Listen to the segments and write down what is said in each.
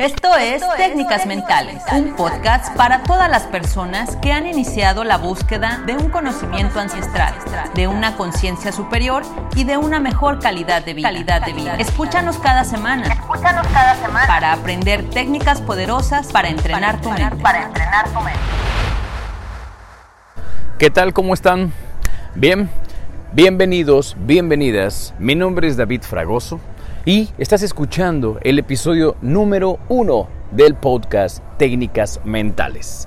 Esto es Técnicas Mentales, un podcast para todas las personas que han iniciado la búsqueda de un conocimiento ancestral, de una conciencia superior y de una mejor calidad de vida. Escúchanos cada semana. Para aprender técnicas poderosas para entrenar tu mente. ¿Qué tal? ¿Cómo están? Bien, bienvenidos, bienvenidas. Mi nombre es David Fragoso y estás escuchando el episodio número uno del podcast Técnicas Mentales.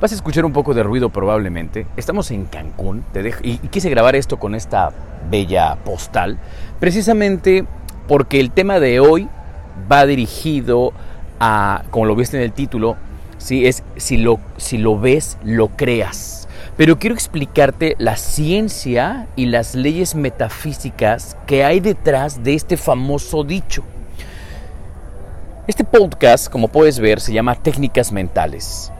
Vas a escuchar un poco de ruido probablemente. Estamos en Cancún y, quise grabar esto con esta bella postal, precisamente porque el tema de hoy va dirigido a, como lo viste en el título, ¿sí? es si lo, si lo ves, lo creas pero quiero explicarte la ciencia y las leyes metafísicas que hay detrás de este famoso dicho. Este podcast, como puedes ver, se llama Técnicas Mentales.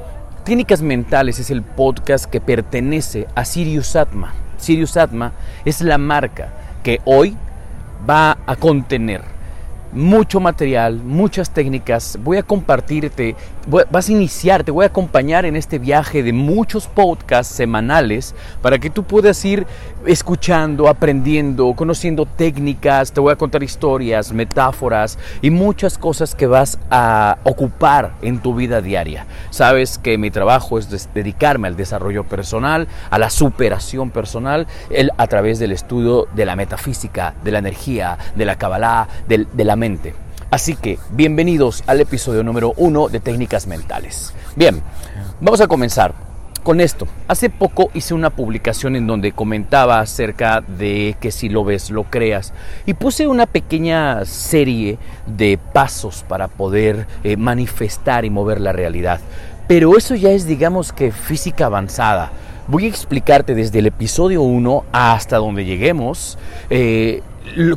Técnicas Mentales es el podcast que pertenece a Sirius Atma. Sirius Atma es la marca que hoy va a contener mucho material, muchas técnicas. Voy a compartirte, vas a iniciar, te voy a acompañar en este viaje de muchos podcasts semanales para que tú puedas ir escuchando, aprendiendo, conociendo técnicas. Te voy a contar historias, metáforas y muchas cosas que vas a ocupar en tu vida diaria. Sabes que mi trabajo es dedicarme al desarrollo personal, a la superación personal, a través del estudio de la metafísica, de la energía, de la Kabbalah, de, la Así que bienvenidos al episodio número uno de Técnicas Mentales. Bien, vamos a comenzar con esto. Hace poco hice una publicación en donde comentaba acerca de que si lo ves, lo creas. Y puse una pequeña serie de pasos para poder eh, manifestar y mover la realidad. Pero eso ya es, digamos que, física avanzada. Voy a explicarte desde el episodio 1 hasta donde lleguemos eh,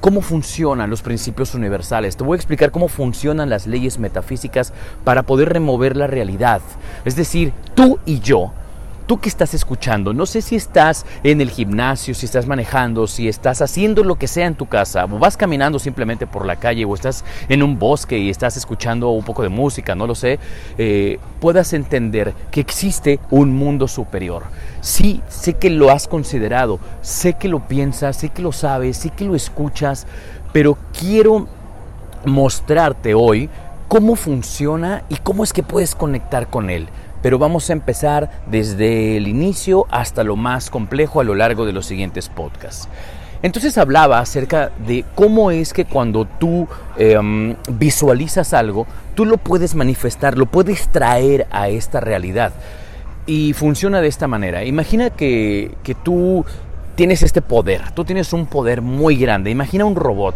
cómo funcionan los principios universales. Te voy a explicar cómo funcionan las leyes metafísicas para poder remover la realidad. Es decir, tú y yo tú que estás escuchando, no sé si estás en el gimnasio, si estás manejando, si estás haciendo lo que sea en tu casa, o vas caminando simplemente por la calle, o estás en un bosque y estás escuchando un poco de música, no lo sé, eh, puedas entender que existe un mundo superior. Sí, sé que lo has considerado, sé que lo piensas, sé que lo sabes, sé que lo escuchas, pero quiero mostrarte hoy cómo funciona y cómo es que puedes conectar con él pero vamos a empezar desde el inicio hasta lo más complejo a lo largo de los siguientes podcasts. Entonces hablaba acerca de cómo es que cuando tú em, visualizas algo, tú lo puedes manifestar, lo puedes traer a esta realidad. Y funciona de esta manera. Imagina que, que tú tienes este poder, tú tienes un poder muy grande. Imagina un robot,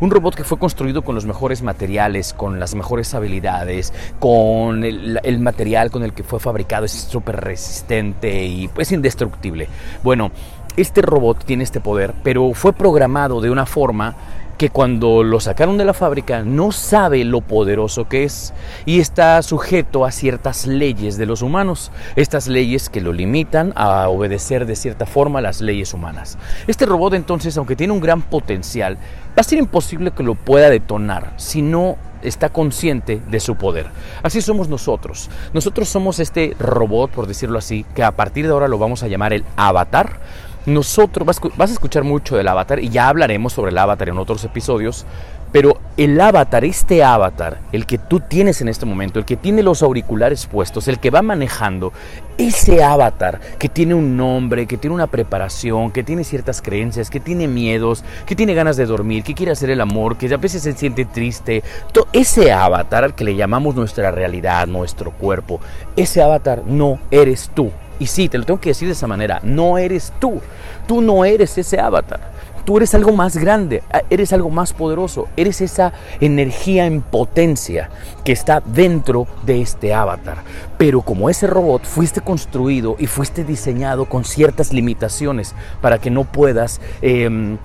un robot que fue construido con los mejores materiales, con las mejores habilidades, con el, material con el que fue fabricado es súper resistente y pues indestructible. Bueno, este robot tiene este poder, pero fue programado de una forma que cuando lo sacaron de la fábrica no sabe lo poderoso que es y está sujeto a ciertas leyes de los humanos, estas leyes que lo limitan a obedecer de cierta forma las leyes humanas. Este robot entonces, aunque tiene un gran potencial, va a ser imposible que lo pueda detonar si no está consciente de su poder. Así somos nosotros. Nosotros somos este robot, por decirlo así, que a partir de ahora lo vamos a llamar el avatar nosotros, vas, a escuchar mucho del avatar y ya hablaremos sobre el avatar en otros episodios, pero el avatar, este avatar, el que tú tienes en este momento, el que tiene los auriculares puestos, el que va manejando, ese avatar que tiene un nombre, que tiene una preparación, que tiene ciertas creencias, que tiene miedos, que tiene ganas de dormir, que quiere hacer el amor, que a veces se siente triste, ese avatar al que le llamamos nuestra realidad, nuestro cuerpo, ese avatar no eres tú. Y sí, te lo tengo que decir de esa manera, no eres tú, tú no eres ese avatar. Tú eres algo más grande, eres algo más poderoso, eres esa energía en potencia que está dentro de este avatar. Pero como ese robot fuiste construido y fuiste diseñado con ciertas limitaciones para que no puedas em,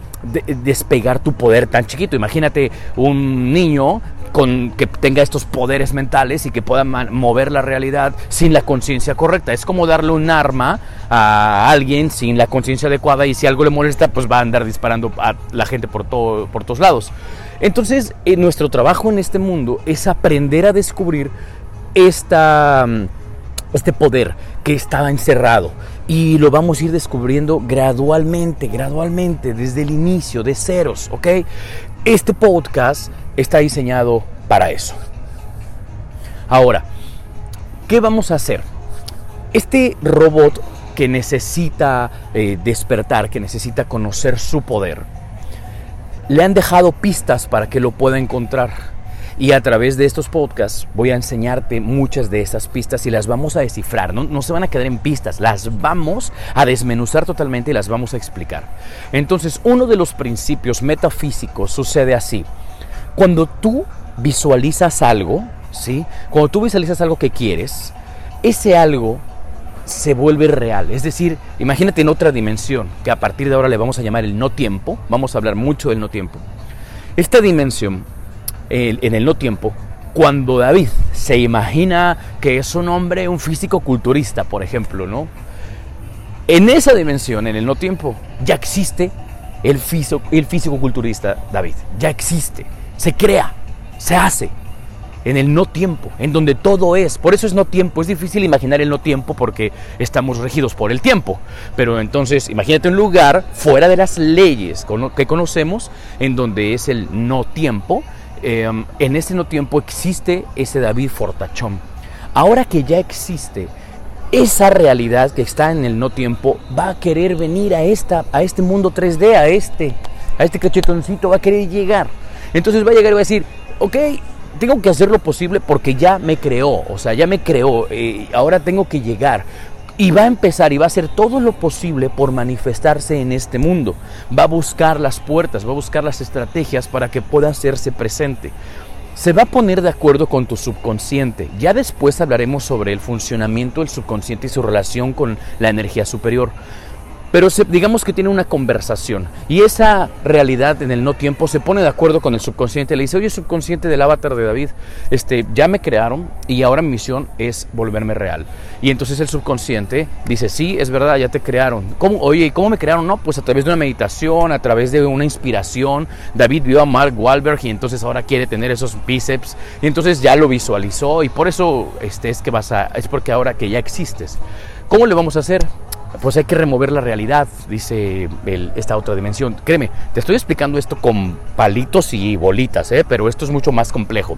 despegar tu poder tan chiquito. Imagínate un niño con, que tenga estos poderes mentales y que pueda mover la realidad sin la conciencia correcta. Es como darle un arma a alguien sin la conciencia adecuada y si algo le molesta, pues va a andar disparando a la gente por, todo, por todos lados. Entonces, nuestro trabajo en este mundo es aprender a descubrir esta, este poder que estaba encerrado. Y lo vamos a ir descubriendo gradualmente, gradualmente, desde el inicio, de ceros, ¿ok? Este podcast está diseñado para eso. Ahora, ¿qué vamos a hacer? Este robot que necesita eh, despertar, que necesita conocer su poder, le han dejado pistas para que lo pueda encontrar. Y a través de estos podcasts voy a enseñarte muchas de esas pistas y las vamos a descifrar. No, no, se van a quedar en pistas, las vamos a desmenuzar totalmente y las vamos a explicar. Entonces, uno de los principios metafísicos sucede así. Cuando tú visualizas algo, ¿sí? Cuando tú visualizas algo que quieres, ese algo se vuelve real. Es decir, imagínate en otra dimensión, que a partir de ahora le vamos a llamar el no tiempo. Vamos a hablar mucho del no tiempo. Esta dimensión, en el no tiempo, cuando David se imagina que es un hombre, un físico culturista, por ejemplo, ¿no? En esa dimensión, en el no tiempo, ya existe el físico, el físico culturista David. Ya existe, se crea, se hace en el no tiempo, en donde todo es. Por eso es no tiempo. Es difícil imaginar el no tiempo porque estamos regidos por el tiempo. Pero entonces, imagínate un lugar fuera de las leyes que conocemos, en donde es el no tiempo. Em, en ese no tiempo existe ese David Fortachón. Ahora que ya existe esa realidad que está en el no tiempo, va a querer venir a, esta, a este mundo 3D, a este, a este cachetoncito, va a querer llegar. Entonces va a llegar y va a decir, ok, tengo que hacer lo posible porque ya me creó, o sea, ya me creó, eh, ahora tengo que llegar. Y va a empezar y va a hacer todo lo posible por manifestarse en este mundo. Va a buscar las puertas, va a buscar las estrategias para que pueda hacerse presente. Se va a poner de acuerdo con tu subconsciente. Ya después hablaremos sobre el funcionamiento del subconsciente y su relación con la energía superior. Pero digamos que tiene una conversación y esa realidad en el no tiempo se pone de acuerdo con el subconsciente. Le dice, oye, subconsciente del avatar de David, este, ya me crearon y ahora mi misión es volverme real. Y entonces el subconsciente dice, sí, es verdad, ya te crearon. ¿Cómo, oye, ¿cómo me crearon? No, pues a través de una meditación, a través de una inspiración. David vio a Mark Wahlberg y entonces ahora quiere tener esos bíceps. Y entonces ya lo visualizó y por eso este, es que vas a, es porque ahora que ya existes. ¿Cómo le vamos a hacer? Pues hay que remover la realidad, dice esta otra dimensión. Créeme, te estoy explicando esto con palitos y bolitas, ¿eh? pero esto es mucho más complejo.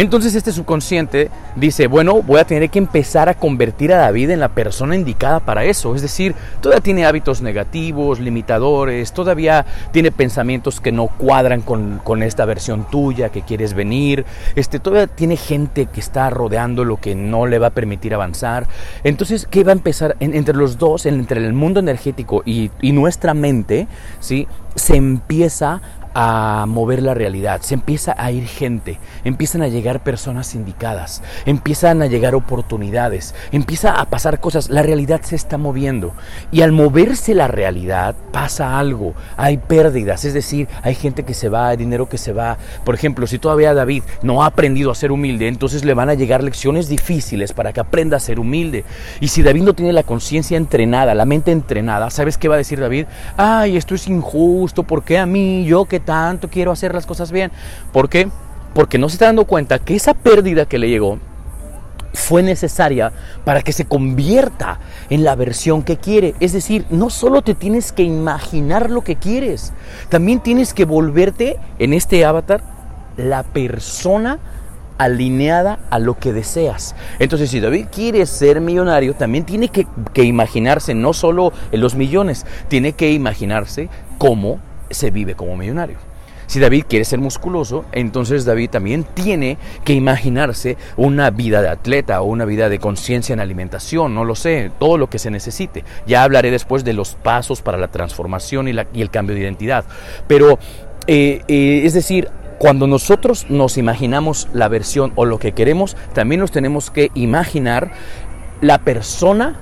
Entonces este subconsciente dice, bueno, voy a tener que empezar a convertir a David en la persona indicada para eso. Es decir, todavía tiene hábitos negativos, limitadores, todavía tiene pensamientos que no cuadran con, esta versión tuya que quieres venir, este, todavía tiene gente que está rodeando lo que no le va a permitir avanzar. Entonces, ¿qué va a empezar? entre los dos, entre el mundo energético y, y nuestra mente, ¿sí? se empieza a mover la realidad, se empieza a ir gente, empiezan a llegar personas indicadas, empiezan a llegar oportunidades, empieza a pasar cosas, la realidad se está moviendo. Y al moverse la realidad pasa algo, hay pérdidas, es decir, hay gente que se va, hay dinero que se va, por ejemplo, si todavía David no ha aprendido a ser humilde, entonces le van a llegar lecciones difíciles para que aprenda a ser humilde. Y si David no tiene la conciencia entrenada, la mente entrenada, ¿sabes qué va a decir David? Ay, esto es injusto, ¿por qué a mí? Yo que tanto quiero hacer las cosas bien. ¿Por qué? Porque no se está dando cuenta que esa pérdida que le llegó fue necesaria para que se convierta en la versión que quiere. Es decir, no solo te tienes que imaginar lo que quieres, también tienes que volverte en este avatar la persona alineada a lo que deseas. Entonces, si David quiere ser millonario, también tiene que, que imaginarse no solo en los millones, tiene que imaginarse cómo se vive como millonario. Si David quiere ser musculoso, entonces David también tiene que imaginarse una vida de atleta o una vida de conciencia en alimentación, no lo sé, todo lo que se necesite. Ya hablaré después de los pasos para la transformación y, el cambio de identidad. Pero, eh, eh, es decir, cuando nosotros nos imaginamos la versión o lo que queremos, también nos tenemos que imaginar la persona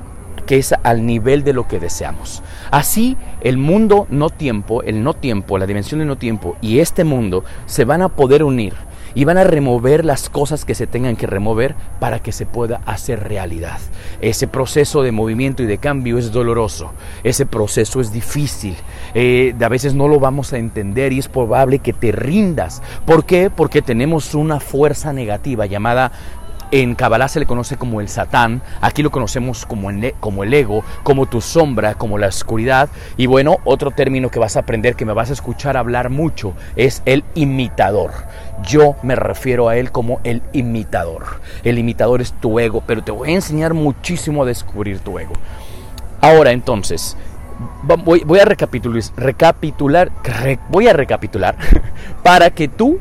que es al nivel de lo que deseamos. Así, el mundo no tiempo, el no tiempo, la dimensión del no tiempo y este mundo se van a poder unir y van a remover las cosas que se tengan que remover para que se pueda hacer realidad. Ese proceso de movimiento y de cambio es doloroso, ese proceso es difícil, eh, a veces no lo vamos a entender y es probable que te rindas. ¿Por qué? Porque tenemos una fuerza negativa llamada en Kabbalah se le conoce como el Satán, aquí lo conocemos como el, como el ego, como tu sombra, como la oscuridad. Y bueno, otro término que vas a aprender, que me vas a escuchar hablar mucho, es el imitador. Yo me refiero a él como el imitador. El imitador es tu ego, pero te voy a enseñar muchísimo a descubrir tu ego. Ahora entonces, voy, a recapitular, recapitular voy a recapitular para que tú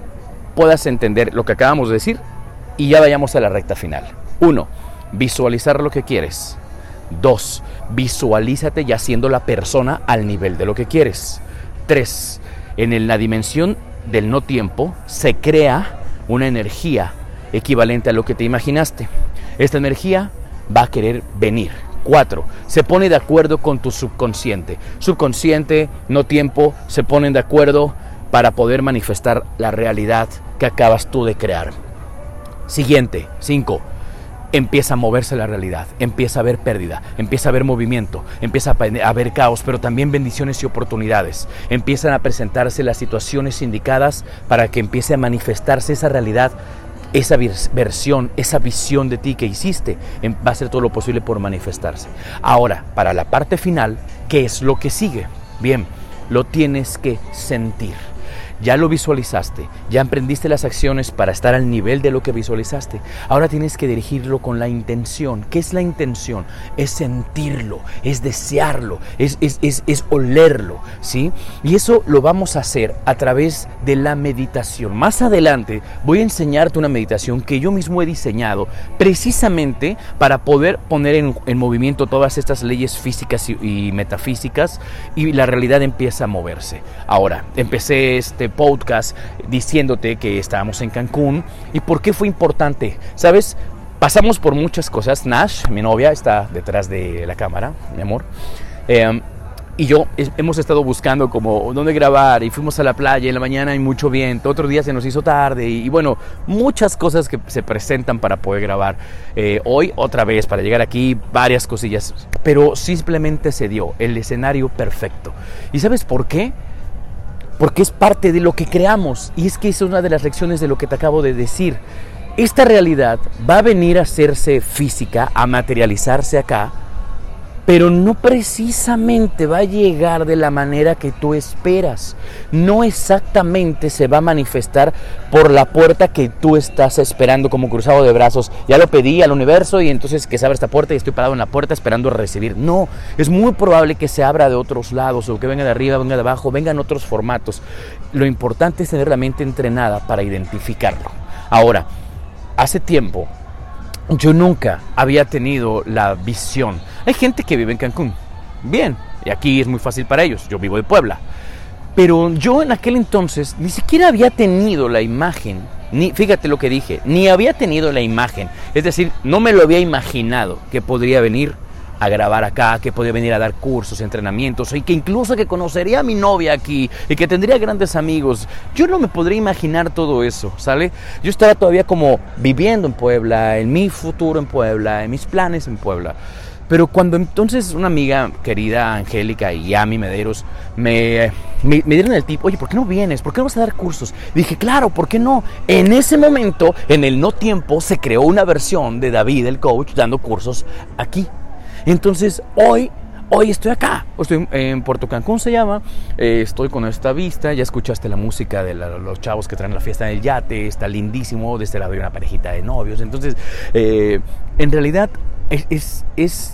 puedas entender lo que acabamos de decir y ya vayamos a la recta final. Uno, visualizar lo que quieres. Dos, visualízate ya siendo la persona al nivel de lo que quieres. Tres, en la dimensión del no tiempo se crea una energía equivalente a lo que te imaginaste. Esta energía va a querer venir. Cuatro, se pone de acuerdo con tu subconsciente. Subconsciente, no tiempo, se ponen de acuerdo para poder manifestar la realidad que acabas tú de crear. Siguiente, 5. Empieza a moverse la realidad, empieza a haber pérdida, empieza a haber movimiento, empieza a haber caos, pero también bendiciones y oportunidades. Empiezan a presentarse las situaciones indicadas para que empiece a manifestarse esa realidad esa versión, esa visión de ti que hiciste, em, va a hacer todo lo posible por manifestarse. Ahora, para la parte final, ¿qué es lo que sigue? Bien, lo tienes que sentir. Ya lo visualizaste, ya emprendiste las acciones para estar al nivel de lo que visualizaste. Ahora tienes que dirigirlo con la intención. ¿Qué es la intención? Es sentirlo, es desearlo, es, es, es, olerlo, ¿sí? Y eso lo vamos a hacer a través de la meditación. Más adelante voy a enseñarte una meditación que yo mismo he diseñado precisamente para poder poner en, movimiento todas estas leyes físicas y metafísicas y la realidad empieza a moverse. Ahora, empecé este podcast diciéndote que estábamos en Cancún y por qué fue importante. ¿Sabes? Pasamos por muchas cosas. Nash, mi novia, está detrás de la cámara, mi amor. Em, y yo hemos estado buscando como dónde grabar y fuimos a la playa en la mañana hay mucho viento, otro día se nos hizo tarde y, bueno, muchas cosas que se presentan para poder grabar. Eh, hoy otra vez para llegar aquí, varias cosillas, pero simplemente se dio el escenario perfecto. ¿Y sabes por qué? Porque es parte de lo que creamos. Y es que esa es una de las lecciones de lo que te acabo de decir. Esta realidad va a venir a hacerse física, a materializarse acá, pero no precisamente va a llegar de la manera que tú esperas. No exactamente se va a manifestar por la puerta que tú estás esperando como cruzado de brazos. Ya lo pedí al universo y entonces que se abra esta puerta y estoy parado en la puerta esperando recibir. No, es muy probable que se abra de otros lados o que venga de arriba, venga de abajo, vengan otros formatos. Lo importante es tener la mente entrenada para identificarlo. Ahora, hace tiempo yo nunca había tenido la visión. Hay gente que vive en Cancún, bien, y aquí es muy fácil para ellos, yo vivo de Puebla. Pero yo en aquel entonces ni siquiera había tenido la imagen, ni fíjate lo que dije, ni había tenido la imagen, es decir, no me lo había imaginado que podría venir a grabar acá, que podía venir a dar cursos, entrenamientos, y que incluso que conocería a mi novia aquí y que tendría grandes amigos. Yo no me podría imaginar todo eso, ¿sale? Yo estaba todavía como viviendo en Puebla, en mi futuro en Puebla, en mis planes en Puebla. Pero cuando entonces una amiga querida, Angélica y Yami Mederos, me, dieron el tip, oye, ¿por qué no vienes? ¿Por qué no vas a dar cursos? dije, claro, ¿por qué no? En ese momento, en el no tiempo, se creó una versión de David, el coach, dando cursos aquí entonces, hoy Hoy estoy acá, estoy en Puerto Cancún se llama, eh, estoy con esta vista, ya escuchaste la música de los chavos que traen la fiesta en el yate, está lindísimo, de este lado hay una parejita de novios, entonces eh, en realidad es, es,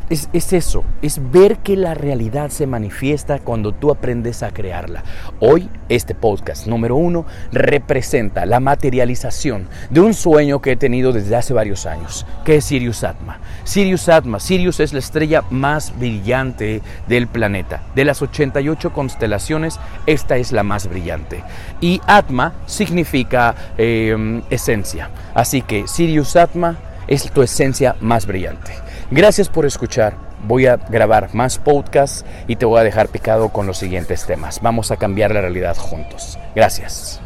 es, es, eso, es ver que la realidad se manifiesta cuando tú aprendes a crearla. Hoy este podcast número uno representa la materialización de un sueño que he tenido desde hace varios años, que es Sirius Atma. Sirius Atma, Sirius es la estrella más brillante del planeta. De las 88 constelaciones, esta es la más brillante. Y Atma significa eh, esencia. Así que Sirius Atma es tu esencia más brillante. Gracias por escuchar. Voy a grabar más podcasts y te voy a dejar picado con los siguientes temas. Vamos a cambiar la realidad juntos. Gracias.